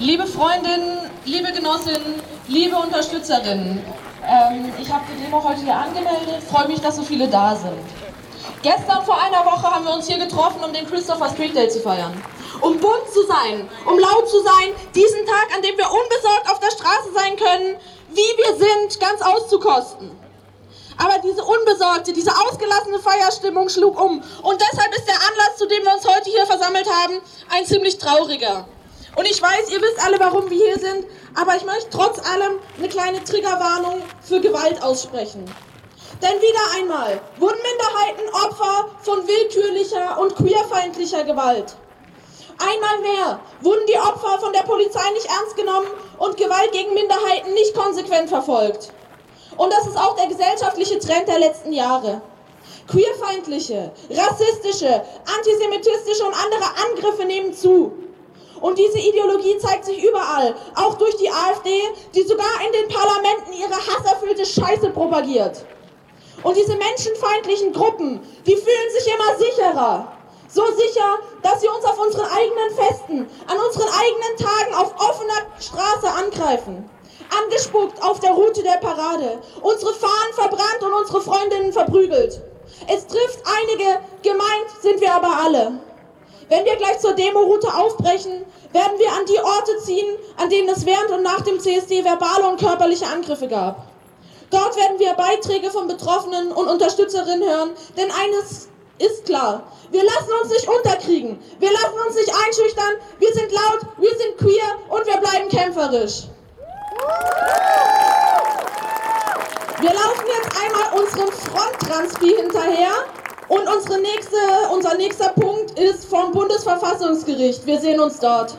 Liebe Freundinnen, liebe Genossinnen, liebe Unterstützerinnen, ähm, ich habe die Demo heute hier angemeldet, freue mich, dass so viele da sind. Gestern vor einer Woche haben wir uns hier getroffen, um den Christopher Street Day zu feiern. Um bunt zu sein, um laut zu sein, diesen Tag, an dem wir unbesorgt auf der Straße sein können, wie wir sind, ganz auszukosten. Aber diese unbesorgte, diese ausgelassene Feierstimmung schlug um. Und deshalb ist der Anlass, zu dem wir uns heute hier versammelt haben, ein ziemlich trauriger. Und ich weiß, ihr wisst alle, warum wir hier sind, aber ich möchte trotz allem eine kleine Triggerwarnung für Gewalt aussprechen. Denn wieder einmal wurden Minderheiten Opfer von willkürlicher und queerfeindlicher Gewalt. Einmal mehr wurden die Opfer von der Polizei nicht ernst genommen und Gewalt gegen Minderheiten nicht konsequent verfolgt. Und das ist auch der gesellschaftliche Trend der letzten Jahre. Queerfeindliche, rassistische, antisemitistische und andere Angriffe nehmen zu. Und diese Ideologie zeigt sich überall, auch durch die AfD, die sogar in den Parlamenten ihre hasserfüllte Scheiße propagiert. Und diese menschenfeindlichen Gruppen, die fühlen sich immer sicherer. So sicher, dass sie uns auf unseren eigenen Festen, an unseren eigenen Tagen auf offener Straße angreifen. Angespuckt auf der Route der Parade, unsere Fahnen verbrannt und unsere Freundinnen verprügelt. Es trifft einige, gemeint sind wir aber alle. Wenn wir gleich zur Demo-Route aufbrechen, werden wir an die Orte ziehen, an denen es während und nach dem CSD verbale und körperliche Angriffe gab. Dort werden wir Beiträge von Betroffenen und Unterstützerinnen hören, denn eines ist klar. Wir lassen uns nicht unterkriegen. Wir lassen uns nicht einschüchtern. Wir sind laut, wir sind queer und wir bleiben kämpferisch. Wir laufen jetzt einmal unserem Fronttranspi hinterher und unsere nächste, unser nächster Punkt ist vom Bundesverfassungsgericht. Wir sehen uns dort.